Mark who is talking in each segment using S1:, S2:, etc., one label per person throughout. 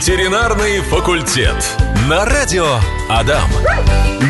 S1: Ветеринарный факультет. На радио Адам.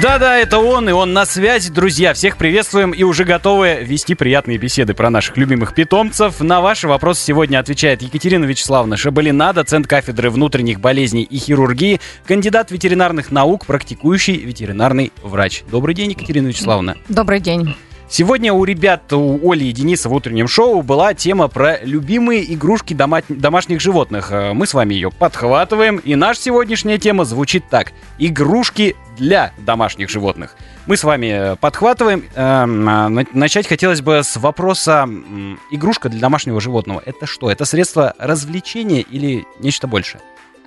S2: Да-да, это он, и он на связи, друзья. Всех приветствуем и уже готовы вести приятные беседы про наших любимых питомцев. На ваши вопросы сегодня отвечает Екатерина Вячеславовна Шабалина, доцент кафедры внутренних болезней и хирургии, кандидат ветеринарных наук, практикующий ветеринарный врач. Добрый день, Екатерина Вячеславовна.
S3: Добрый день.
S2: Сегодня у ребят, у Оли и Дениса в утреннем шоу была тема про любимые игрушки дома- домашних животных. Э, Мы с вами ее подхватываем, и наша сегодняшняя тема звучит так. Игрушки для домашних животных. Мы с вами э, подхватываем. Эм, а, на- Начать хотелось бы с вопроса игрушка для домашнего животного. Это что? Это средство развлечения или нечто большее?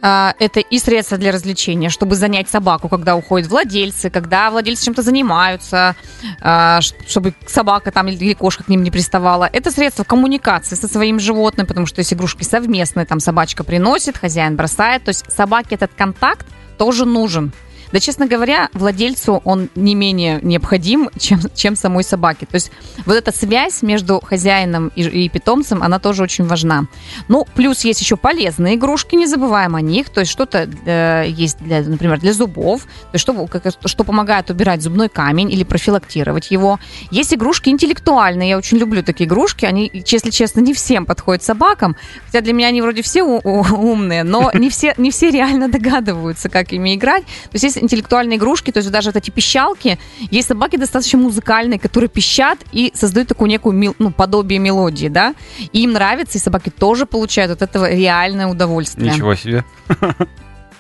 S3: А, Это и средство для развлечения, чтобы занять собаку, когда уходят владельцы, когда владельцы чем-то занимаются, а, чтобы собака там или кошка к ним не приставала. Это средство коммуникации со своим животным, потому что есть игрушки совместные, там собачка приносит, хозяин бросает. То есть собаке этот контакт тоже нужен. Да, честно говоря, владельцу он не менее необходим, чем, чем самой собаке. То есть вот эта связь между хозяином и, и питомцем, она тоже очень важна. Ну, плюс есть еще полезные игрушки, не забываем о них. То есть что-то э, есть, для, например, для зубов, то есть что, как- что помогает убирать зубной камень или профилактировать его. Есть игрушки интеллектуальные, я очень люблю такие игрушки. Они, если честно, не всем подходят собакам, хотя для меня они вроде все умные, но не все, не все реально догадываются, как ими играть. То есть есть интеллектуальные игрушки, то есть даже вот эти пищалки, есть собаки достаточно музыкальные, которые пищат и создают такую некую ну, подобие мелодии, да, и им нравится, и собаки тоже получают от этого реальное удовольствие.
S2: Ничего себе.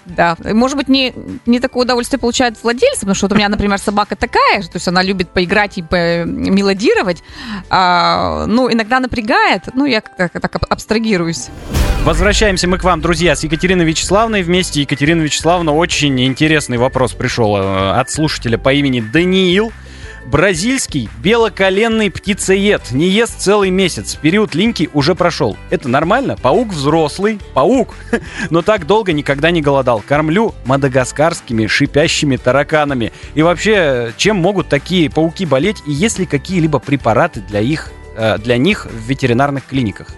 S3: Да, может быть, не, не такое удовольствие получают владельцы, потому что вот у меня, например, собака такая, то есть она любит поиграть и мелодировать, а, ну, иногда напрягает, ну, я как-то так аб- абстрагируюсь.
S2: Возвращаемся мы к вам, друзья, с Екатериной Вячеславной вместе. Екатерина Вячеславовна, очень интересный вопрос пришел э, от слушателя по имени Даниил. Бразильский белоколенный птицеед не ест целый месяц. Период линьки уже прошел. Это нормально? Паук взрослый, паук, но так долго никогда не голодал. Кормлю мадагаскарскими шипящими тараканами. И вообще, чем могут такие пауки болеть? И есть ли какие-либо препараты для, их, э, для них в ветеринарных клиниках?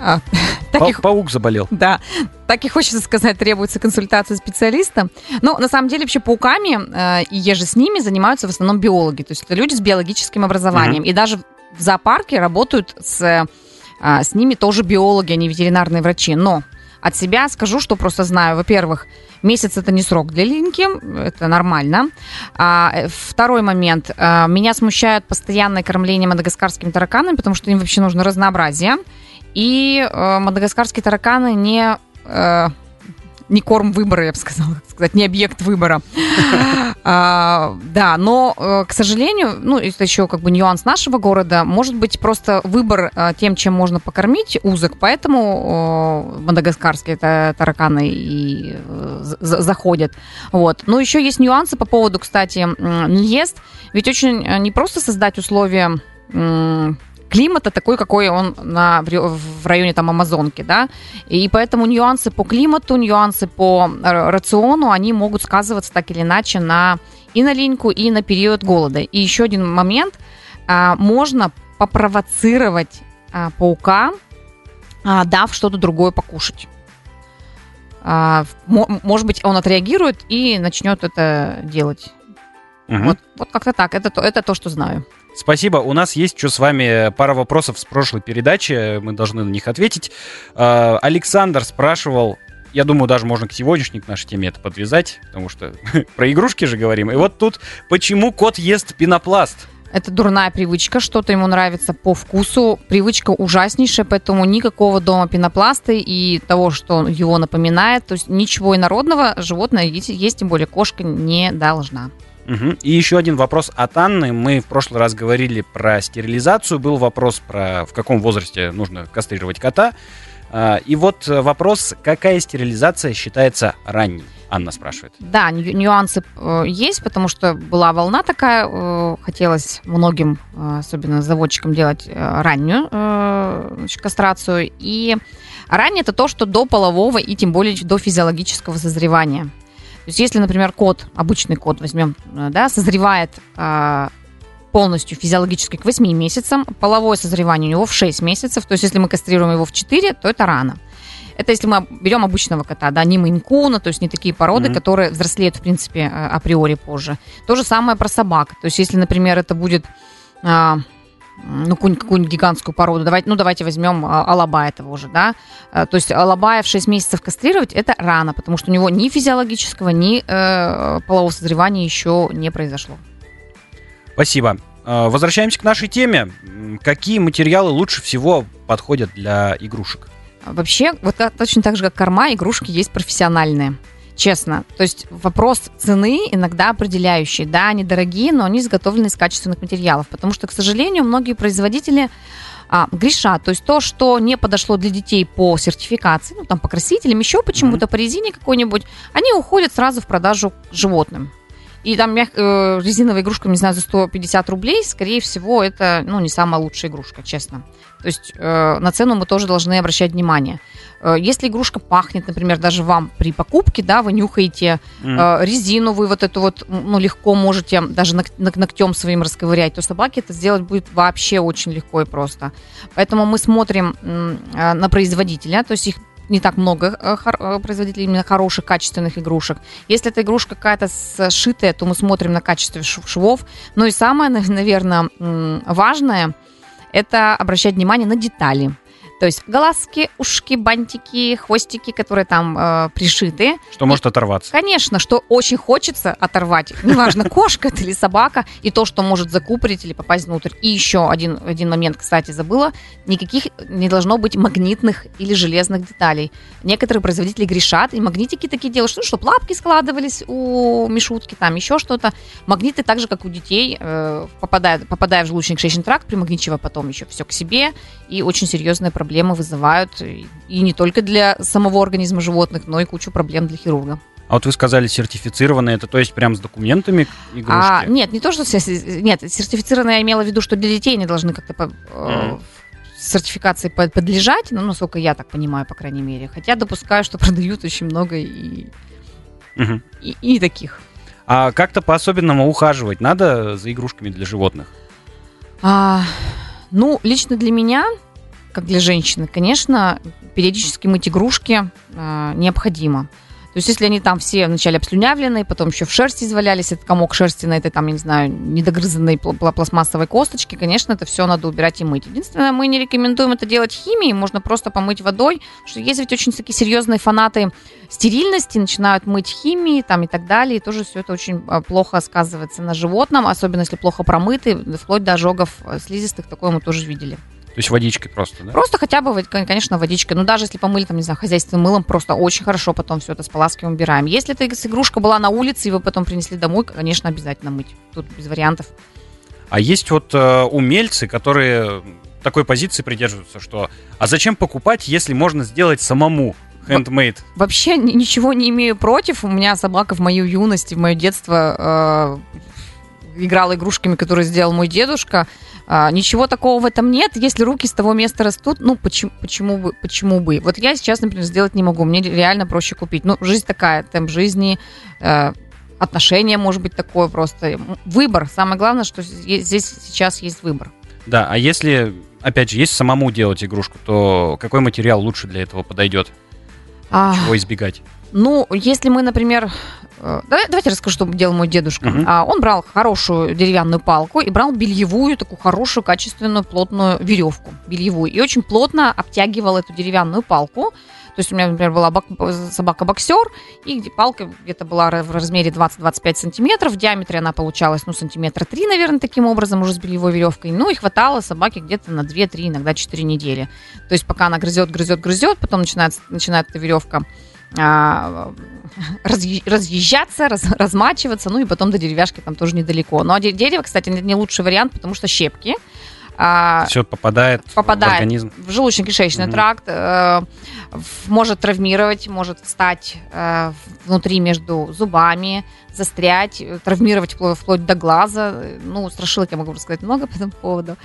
S3: А, так
S2: Па-
S3: их-
S2: Паук заболел.
S3: Да, так и хочется сказать, требуется консультация специалиста. Но на самом деле вообще пауками э, и еже с ними занимаются в основном биологи, то есть это люди с биологическим образованием. И даже в зоопарке работают с, э, с ними тоже биологи, а не ветеринарные врачи. Но от себя скажу, что просто знаю. Во-первых, месяц это не срок для линьки, это нормально. А, э, второй момент. А, меня смущает постоянное кормление мадагаскарскими тараканами, потому что им вообще нужно разнообразие. И э, мадагаскарские тараканы не, э, не корм выбора, я бы сказала, так сказать, не объект выбора. А, Да, но, э, к сожалению, ну, это еще как бы нюанс нашего города, может быть просто выбор э, тем, чем можно покормить, узок, поэтому мадагаскарские та- тараканы и э, за- за- заходят. Вот. Но еще есть нюансы по поводу, кстати, м, неест. Ведь очень э, непросто создать условия климата такой, какой он на, в районе там Амазонки, да, и поэтому нюансы по климату, нюансы по р- рациону, они могут сказываться так или иначе на и на линьку, и на период голода. И еще один момент, а, можно попровоцировать а, паука, дав что-то другое покушать. Мо- может быть, он отреагирует и начнет это делать.
S2: Мгм.
S3: Вот, вот как-то так. Это, то- это то, что знаю.
S2: Спасибо. У нас есть что с вами пара вопросов с прошлой передачи. Мы должны на них ответить. Э, Александр спрашивал, я думаю, даже можно к сегодняшней к нашей теме это подвязать, потому что про игрушки же говорим. И вот тут, почему кот ест пенопласт?
S3: Это дурная привычка, что-то ему нравится по вкусу. Привычка ужаснейшая, поэтому никакого дома пенопласта и того, что его напоминает. То есть ничего инородного животное есть, тем более кошка не должна.
S2: Мгм. И еще один вопрос от Анны. Мы в прошлый раз говорили про стерилизацию. Был вопрос про в каком возрасте нужно кастрировать кота. А, И вот э, вопрос, какая стерилизация считается ранней? Анна спрашивает.
S3: Да, ню- нюансы э, есть, потому что была волна такая, э, хотелось многим, особенно заводчикам, делать раннюю кастрацию. И ранее это то, что до полового и тем более до физиологического созревания. То есть если, например, кот, обычный кот возьмем, э, да, созревает э, полностью физиологически к 8 месяцам, половое созревание у него в 6 месяцев, то есть если мы кастрируем его в 4, то это рано. Это если мы берем обычного кота, да, не мейнкуна, то есть не такие породы, mm-hmm. которые взрослеют, в принципе, э, априори позже. То же самое про собак. То есть если, например, это будет а, ну, какую-нибудь, какую гигантскую породу. Давайте, ну, давайте возьмем а, алабая того же, да. А, то есть алабая в 6 месяцев кастрировать это рано, потому что у него ни физиологического, ни э, полового созревания еще не произошло.
S2: Спасибо. А, возвращаемся к нашей теме. Какие материалы лучше всего подходят для игрушек?
S3: Вообще, вот точно так же, как корма, игрушки есть профессиональные честно. То есть вопрос цены иногда определяющий. Да, они дорогие, но они изготовлены из качественных материалов. Потому что, к сожалению, многие производители а, грешат. То есть то, что не подошло для детей по сертификации, ну там по красителям, еще почему-то mm-hmm. по резине какой-нибудь, они уходят сразу в продажу животным. И там мяг... э, резиновая игрушка, не знаю, за 150 рублей, скорее всего, это, ну, не самая лучшая игрушка, честно. То есть э, на цену мы тоже должны обращать внимание. Э, если игрушка пахнет, например, даже вам при покупке, да, вы нюхаете mm. резину, вы вот эту вот, ну, легко можете даже ногтем своим расковырять, то собаке это сделать будет вообще очень легко и просто. Поэтому мы смотрим э, на производителя, то есть их не так много производителей именно хороших, качественных игрушек. Если эта игрушка какая-то сшитая, то мы смотрим на качество швов. Ну и самое, наверное, важное, это обращать внимание на детали. То есть глазки, ушки, бантики, хвостики, которые там э, пришиты.
S2: Что может оторваться.
S3: Конечно, что очень хочется оторвать. Неважно, кошка это или собака, и то, что может закупорить или попасть внутрь. И еще один, один момент, кстати, забыла. Никаких не должно быть магнитных или железных деталей. Некоторые производители грешат, и магнитики такие делают, что, чтобы лапки складывались у мишутки, там еще что-то. Магниты так же, как у детей, э, попадая, попадая в желудочно-кишечный тракт, примагничивая потом еще все к себе, и очень серьезная проблема проблемы вызывают и не только для самого организма животных, но и кучу проблем для хирурга.
S2: А вот вы сказали сертифицированные, это то есть прям с документами игрушки? А,
S3: нет, не то, что нет, сертифицированные я имела в виду, что для детей они должны как-то по, mm. сертификации подлежать, ну, насколько я так понимаю, по крайней мере. Хотя допускаю, что продают очень много и, mm-hmm. и, и таких.
S2: А как-то по-особенному ухаживать надо за игрушками для животных?
S3: А, ну, лично для меня как для женщины, конечно, периодически мыть игрушки э, необходимо. То есть, если они там все вначале обслюнявленные, потом еще в шерсти извалялись, этот комок шерсти на этой, там, я не знаю, недогрызанной пл- пластмассовой косточке, конечно, это все надо убирать и мыть. Единственное, мы не рекомендуем это делать химией, можно просто помыть водой, что есть ведь очень такие серьезные фанаты стерильности, начинают мыть химией там и так далее, и тоже все это очень а, плохо сказывается на животном, особенно если плохо промыты, вплоть до ожогов э, слизистых, такое мы тоже видели.
S2: То есть водичкой просто, да?
S3: Просто хотя бы, конечно, водичкой. Ну, даже если помыли, там, не знаю, хозяйственным мылом, просто очень хорошо потом все это споласкиваем, убираем. Если эта игрушка была на улице, и вы потом принесли домой, конечно, обязательно мыть. Тут без вариантов.
S2: А есть вот э, умельцы, которые такой позиции придерживаются, что а зачем покупать, если можно сделать самому? Handmade.
S3: Вообще ничего не имею против. У меня собака в мою юность, в мое детство э, играла игрушками, которые сделал мой дедушка. А, ничего такого в этом нет. Если руки с того места растут, ну почему, почему бы, почему бы? Вот я сейчас, например, сделать не могу. Мне реально проще купить. Ну, жизнь такая, темп жизни, э, отношение может быть такое просто. Выбор. Самое главное, что здесь сейчас есть выбор.
S2: Да, а если, опять же, если самому делать игрушку, то какой материал лучше для этого подойдет? А... Чего избегать?
S3: Ну, если мы, например, э, Давайте расскажу, что делал мой дедушка. Uh-huh. Он брал хорошую деревянную палку и брал бельевую, такую хорошую, качественную, плотную веревку. Бельевую. И очень плотно обтягивал эту деревянную палку. То есть у меня, например, была собака-боксер, и где палка где-то была в размере 20-25 сантиметров. В диаметре она получалась, ну, сантиметра 3, наверное, таким образом, уже с бельевой веревкой. Ну, и хватало собаке где-то на 2-3, иногда 4 недели. То есть пока она грызет, грызет, грызет, потом начинает, начинает эта веревка а, разъезжаться, раз, размачиваться, ну и потом до деревяшки там тоже недалеко. Но дерево, кстати, не лучший вариант, потому что щепки.
S2: А, Все попадает,
S3: попадает
S2: в организм.
S3: В желудочно-кишечный угу. тракт, э, может травмировать, может встать э, внутри между зубами, застрять, травмировать вплоть до глаза. Ну, страшилок я могу рассказать много по этому поводу.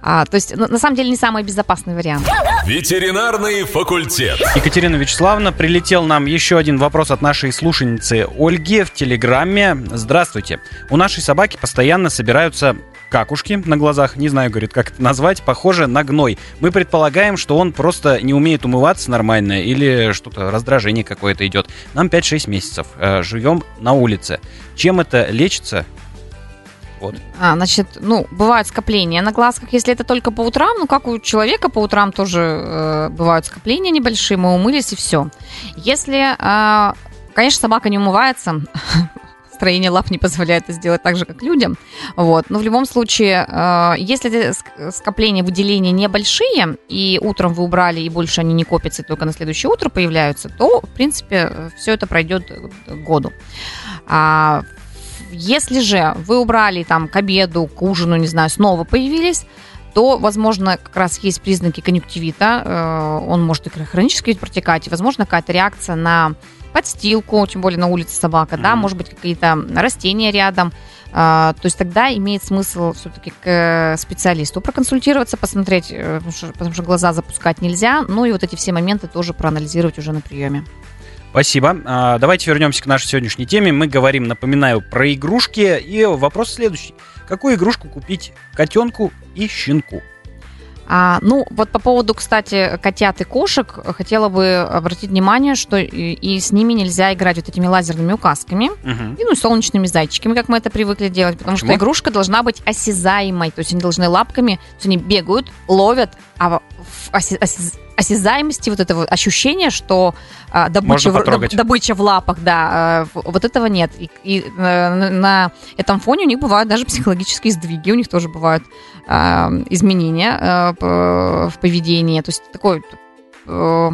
S3: А, то есть, на самом деле, не самый безопасный вариант.
S1: Ветеринарный факультет.
S2: Екатерина Вячеславовна, прилетел нам еще один вопрос от нашей слушательницы Ольги в Телеграме. Здравствуйте. У нашей собаки постоянно собираются какушки на глазах, не знаю, говорит, как это назвать, похоже на гной. Мы предполагаем, что он просто не умеет умываться нормально или что-то, раздражение какое-то идет. Нам 5-6 месяцев, э, живем на улице. Чем это лечится?
S3: Вот. А, значит, ну, бывают скопления на глазках, если это только по утрам, ну, как у человека по утрам тоже э, бывают скопления небольшие, мы умылись и все. Если, э, конечно, собака не умывается, строение лап не позволяет это сделать так же, как людям. Вот. Но в любом случае, э, если скопления выделения небольшие, и утром вы убрали, и больше они не копятся, только на следующее утро появляются, то, в принципе, все это пройдет году. А если же вы убрали там к обеду, к ужину, не знаю, снова появились, то, возможно, как раз есть признаки конъюнктивита, э, он может и хронически протекать, и, возможно, какая-то реакция на подстилку, тем более на улице собака, mm-hmm. да, может быть, какие-то растения рядом. А, то есть тогда имеет смысл все-таки к специалисту проконсультироваться, посмотреть, э, потому что, потому что глаза запускать нельзя, ну и вот эти все моменты тоже проанализировать уже на приеме.
S2: Спасибо. А, давайте вернемся к нашей сегодняшней теме. Мы говорим, напоминаю, про игрушки. И вопрос следующий. Какую игрушку купить котенку и щенку?
S3: А, ну, вот по поводу, кстати, котят и кошек, хотела бы обратить внимание, что и, и с ними нельзя играть вот этими лазерными указками, угу. и ну, солнечными зайчиками, как мы это привыкли делать, потому Почему? что игрушка должна быть осязаемой, то есть они должны лапками, то есть они бегают, ловят, а оси, оси, осязаемости, вот этого ощущения, что а, добыча, в, добыча в лапах, да, а, вот этого нет. И, и а, на этом фоне у них бывают даже психологические сдвиги, у них тоже бывают а, изменения а, в поведении. То есть такой а,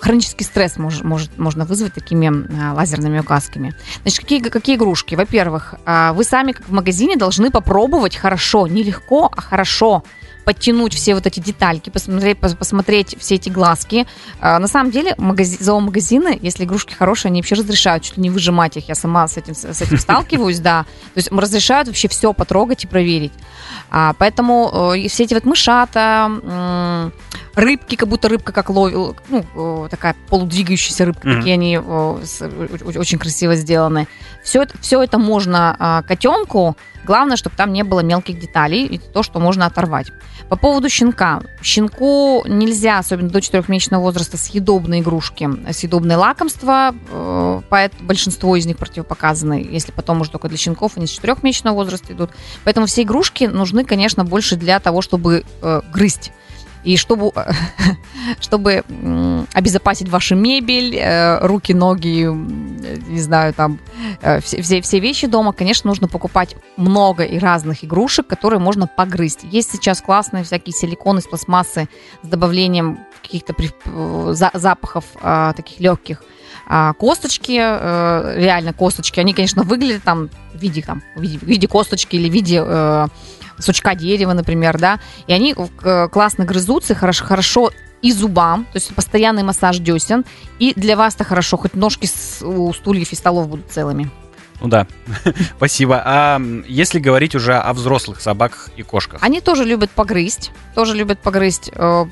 S3: хронический стресс мож, может, можно вызвать такими а, лазерными указками. Значит, какие, какие игрушки? Во-первых, а, вы сами как в магазине должны попробовать хорошо, не легко, а хорошо подтянуть все вот эти детальки, посмотреть, посмотреть все эти глазки. А, на самом деле, магази- зоомагазины, если игрушки хорошие, они вообще разрешают чуть ли не выжимать их. Я сама с этим, с этим сталкиваюсь, да. То есть разрешают вообще все потрогать и проверить. А, поэтому э, все эти вот мышата, рыбки, как будто рыбка как ловил, ну, такая полудвигающаяся рыбка, mm-hmm. такие они очень красиво сделаны. Все это, все это можно а, котенку, главное, чтобы там не было мелких деталей, и то, что можно оторвать. По поводу щенка. Щенку нельзя, особенно до 4-месячного возраста, съедобные игрушки, съедобные лакомства, э, поэтому большинство из них противопоказаны, если потом уже только для щенков, они с 4-месячного возраста идут. Поэтому все игрушки нужны, конечно, больше для того, чтобы э, грызть. И чтобы, чтобы обезопасить вашу мебель, э, руки, ноги, не знаю, там, э, все, все, вещи дома, конечно, нужно покупать много и разных игрушек, которые можно погрызть. Есть сейчас классные всякие силиконы из пластмассы с добавлением каких-то э, запахов таких легких. А косточки, реально косточки, они, конечно, выглядят там в виде, там, в виде, в виде косточки или в виде сучка дерева, например, да, и они э, классно грызутся, хорошо, хорошо и зубам, то есть постоянный массаж десен, и для вас-то хорошо, хоть ножки у стульев и столов будут целыми.
S2: Ну да, спасибо. А если говорить уже о взрослых собаках и кошках?
S3: Они тоже любят погрызть, тоже любят погрызть э,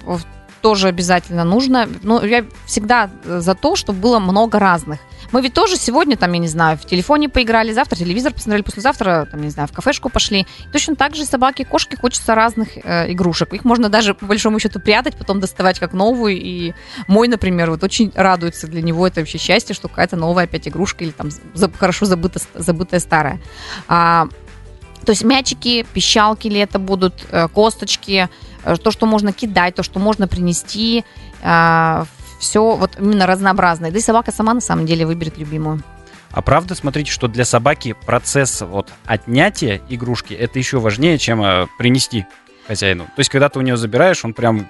S3: тоже обязательно нужно. Но я всегда за то, чтобы было много разных. Мы ведь тоже сегодня, там, я не знаю, в телефоне поиграли, завтра телевизор посмотрели, послезавтра, там, не знаю, в кафешку пошли. Точно так же собаки и кошки хочется разных э, игрушек. Их можно даже, по большому счету, прятать, потом доставать как новую. И мой, например, вот очень радуется для него это вообще счастье, что какая-то новая опять игрушка или там хорошо забыта, забытая старая. А, то есть мячики, пищалки ли это будут, э, косточки, э, то, что можно кидать, то, что можно принести, э, все вот именно разнообразное. Да и собака сама на самом деле выберет любимую.
S2: А правда, смотрите, что для собаки процесс вот отнятия игрушки это еще важнее, чем э, принести хозяину. То есть, когда ты у нее забираешь, он прям...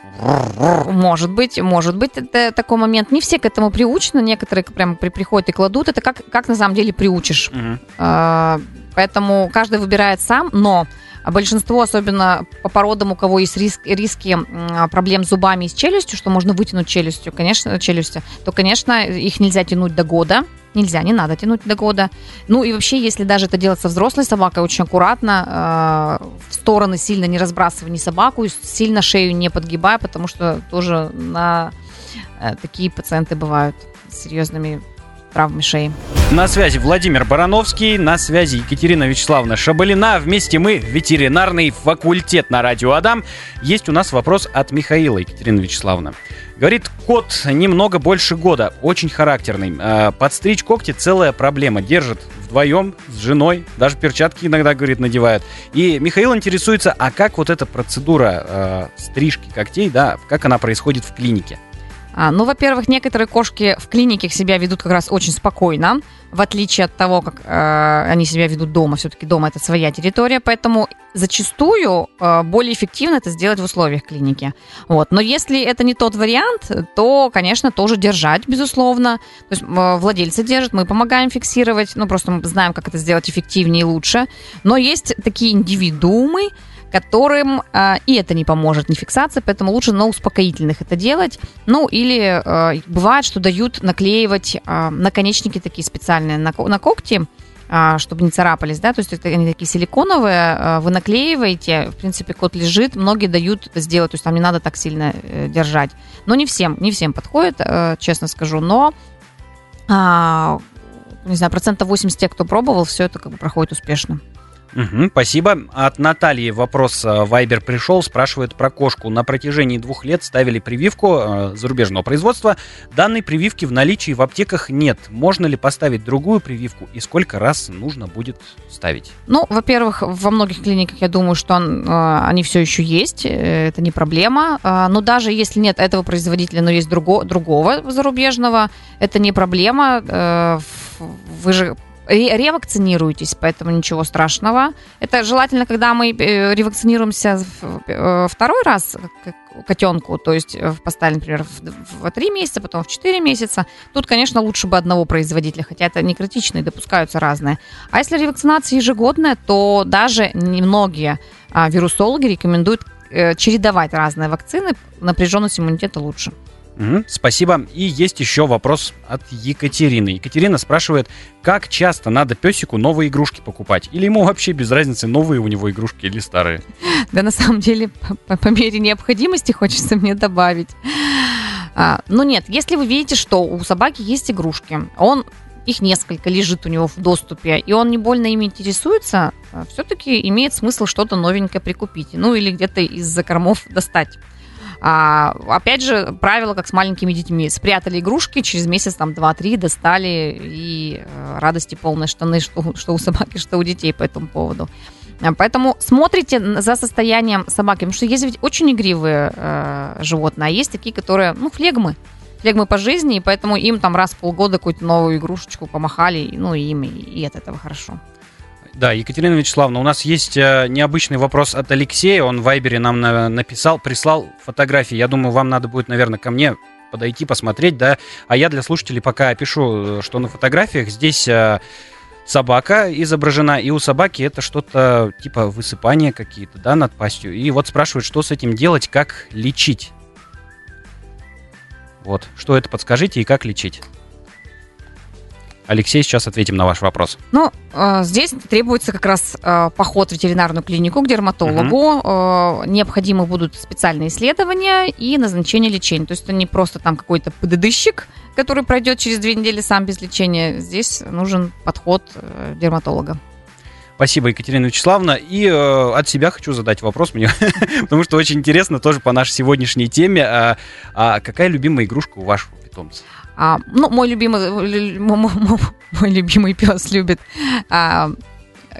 S3: Может быть, может быть, это такой момент. Не все к этому приучены, некоторые прям при, приходят и кладут. Это как, как на самом деле приучишь. Угу. А, поэтому каждый выбирает сам, но большинство, особенно по породам, у кого есть риск, риски проблем с зубами и с челюстью, что можно вытянуть челюстью, конечно, челюсти, то, конечно, их нельзя тянуть до года. Нельзя, не надо тянуть до года. Ну и вообще, если даже это делать со взрослой собакой, очень аккуратно, э, в стороны сильно не разбрасывай ни собаку, сильно шею не подгибай, потому что тоже на э, такие пациенты бывают с серьезными травмами шеи.
S2: На связи Владимир Барановский, на связи Екатерина Вячеславовна Шабалина. Вместе мы, ветеринарный факультет на радио Адам. Есть у нас вопрос от Михаила Екатерина Вячеславовна. Говорит, кот немного больше года, очень характерный. А, подстричь когти целая проблема. Держит вдвоем с женой, даже перчатки иногда, говорит, надевают. И Михаил интересуется, а как вот эта процедура э, стрижки когтей, да, как она происходит в клинике?
S3: А, ну, во-первых, некоторые кошки в клинике себя ведут как раз очень спокойно, в отличие от того, как э, они себя ведут дома. Все-таки дома это своя территория, поэтому зачастую э, более эффективно это сделать в условиях клиники. Вот. Но если это не тот вариант, то, конечно, тоже держать, безусловно. То есть э, владельцы держат, мы помогаем фиксировать, ну, просто мы знаем, как это сделать эффективнее и лучше. Но есть такие индивидуумы, которым э, и это не поможет, не фиксация, поэтому лучше на успокоительных это делать. Ну, или э, бывает, что дают наклеивать э, наконечники такие специальные на, на когти, э, чтобы не царапались, да, то есть это они такие силиконовые, э, вы наклеиваете, в принципе, кот лежит, многие дают это сделать, то есть там не надо так сильно э, держать. Но не всем, не всем подходит, э, честно скажу, но э, не знаю, процентов 80 тех, кто пробовал, все это как бы проходит успешно.
S2: Угу, спасибо. От Натальи вопрос э, Вайбер пришел, спрашивает про кошку. На протяжении двух лет ставили прививку э, зарубежного производства. Данной прививки в наличии в аптеках нет. Можно ли поставить другую прививку и сколько раз нужно будет ставить?
S3: Ну, во-первых, во многих клиниках я думаю, что он, э, они все еще есть, э, это не проблема. Э, но даже если нет этого производителя, но есть друго, другого зарубежного, это не проблема. Э, вы же ревакцинируетесь, поэтому ничего страшного. Это желательно, когда мы э, ревакцинируемся э, второй раз котенку, то есть поставили, например, в 3 месяца, потом в 4 месяца. Тут, конечно, лучше бы одного производителя, хотя это не критично и допускаются разные. А если ревакцинация ежегодная, то даже немногие а, вирусологи рекомендуют э, чередовать разные вакцины, напряженность иммунитета лучше.
S2: Угу, спасибо. И есть еще вопрос от Екатерины. Екатерина спрашивает, как часто надо песику новые игрушки покупать? Или ему вообще без разницы, новые у него игрушки или старые?
S3: Да, на самом деле, по, по мере необходимости хочется мне добавить. А, ну нет, если вы видите, что у собаки есть игрушки, он их несколько лежит у него в доступе, и он не больно ими интересуется, а, все-таки имеет смысл что-то новенькое прикупить. Ну или где-то из закормов достать. А, опять же, правило, как с маленькими детьми. Спрятали игрушки, через месяц, там, два-три достали, и э, радости полные штаны, что, что у собаки, что у детей по этому поводу. А, поэтому смотрите за состоянием собаки, потому что есть ведь очень игривые э, животные, а есть такие, которые, ну, флегмы, флегмы по жизни, и поэтому им там раз в полгода какую-то новую игрушечку помахали, ну, им и, и от этого хорошо.
S2: Да, Екатерина Вячеславовна, у нас есть э, необычный вопрос от Алексея. Он в Вайбере нам на, написал, прислал фотографии. Я думаю, вам надо будет, наверное, ко мне подойти, посмотреть, да. А я для слушателей пока опишу, что на фотографиях здесь э, собака изображена, и у собаки это что-то типа высыпания какие-то, да, над пастью. И вот спрашивают, что с этим делать, как лечить. Вот, что это подскажите и как лечить. Алексей, сейчас ответим на ваш вопрос.
S3: Ну, э, здесь требуется как раз э, поход в ветеринарную клинику к дерматологу. Угу. Необходимы будут специальные исследования и назначение лечения. То есть это не просто там какой-то ПДДщик, который пройдет через две недели сам без лечения. Здесь нужен подход дерматолога.
S2: Спасибо, Екатерина Вячеславовна. И э, от себя хочу задать вопрос мне, потому что очень интересно тоже по нашей сегодняшней теме. А, а какая любимая игрушка у вашего питомца?
S3: А, ну, мой любимый, мой, любимый пес любит, а,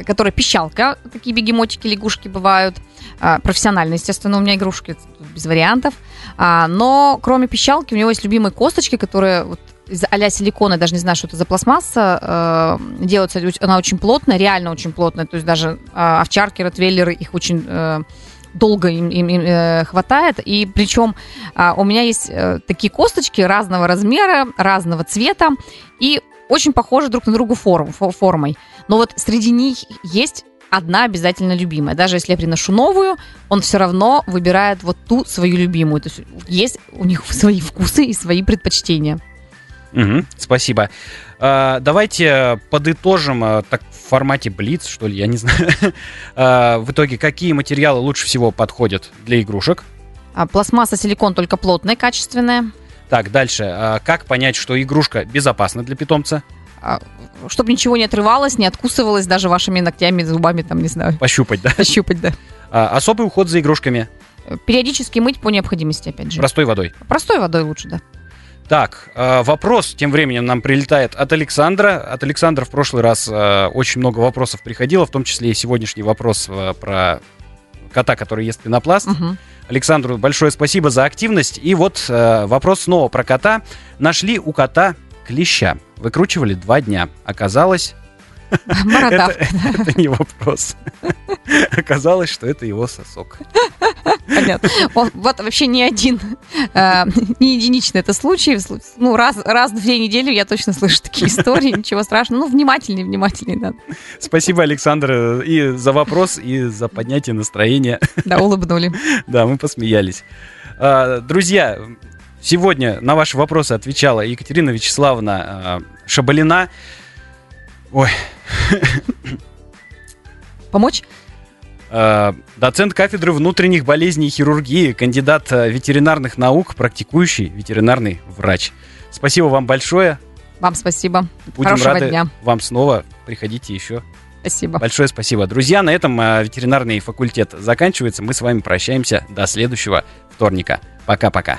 S3: которая пищалка, такие бегемотики, лягушки бывают. А, профессионально, естественно, у меня игрушки без вариантов. А, но кроме пищалки у него есть любимые косточки, которые вот из а-ля силикона, даже не знаю, что это за пластмасса, э, делается, она очень плотная, реально очень плотная, то есть даже э, овчарки, ротвейлеры, их очень э, долго им, им, им э, хватает. И причем э, у меня есть э, такие косточки разного размера, разного цвета и очень похожи друг на друга форм, формой. Но вот среди них есть одна обязательно любимая. Даже если я приношу новую, он все равно выбирает вот ту свою любимую. То есть есть у них свои вкусы и свои предпочтения.
S2: Угу, спасибо. А, давайте подытожим а, так формате Блиц, что ли, я не знаю. а, в итоге, какие материалы лучше всего подходят для игрушек?
S3: А, пластмасса, силикон только плотная, качественная.
S2: Так, дальше. А, как понять, что игрушка безопасна для питомца?
S3: чтобы ничего не отрывалось, не откусывалось даже вашими ногтями, зубами, там, не знаю.
S2: Пощупать, да?
S3: Пощупать, да.
S2: А, особый уход за игрушками.
S3: Периодически мыть по необходимости, опять же.
S2: Простой водой.
S3: Простой водой лучше, да.
S2: Так, э, вопрос тем временем нам прилетает от Александра. От Александра в прошлый раз э, очень много вопросов приходило, в том числе и сегодняшний вопрос э, про кота, который ест пенопласт.
S3: Мгм.
S2: Александру большое спасибо за активность. И вот вопрос снова про кота. Нашли у кота клеща. Выкручивали два дня. Оказалось,
S3: Бородавка,
S2: это не вопрос. Оказалось, что это его сосок.
S3: понятно. О, Вот вообще не один, э, не единичный это случай. Ну, раз, раз в две недели я точно слышу такие истории. Ничего страшного. Ну, внимательней, внимательней, да.
S2: Спасибо, Александр, и за вопрос, и за поднятие настроения.
S3: Да, улыбнули.
S2: Да, мы посмеялись. А, Друзья, сегодня на ваши вопросы отвечала Екатерина Вячеславовна а, Шабалина. Ой,
S3: Помочь?
S2: а, доцент кафедры внутренних болезней и хирургии, кандидат а, ветеринарных наук, практикующий ветеринарный врач. Спасибо вам большое.
S3: Вам спасибо.
S2: Будем
S3: Хорошего
S2: рады
S3: дня.
S2: вам снова. Приходите еще.
S3: Спасибо.
S2: Большое спасибо. Друзья, на этом а, ветеринарный факультет заканчивается. Мы с вами прощаемся до следующего вторника. Пока-пока.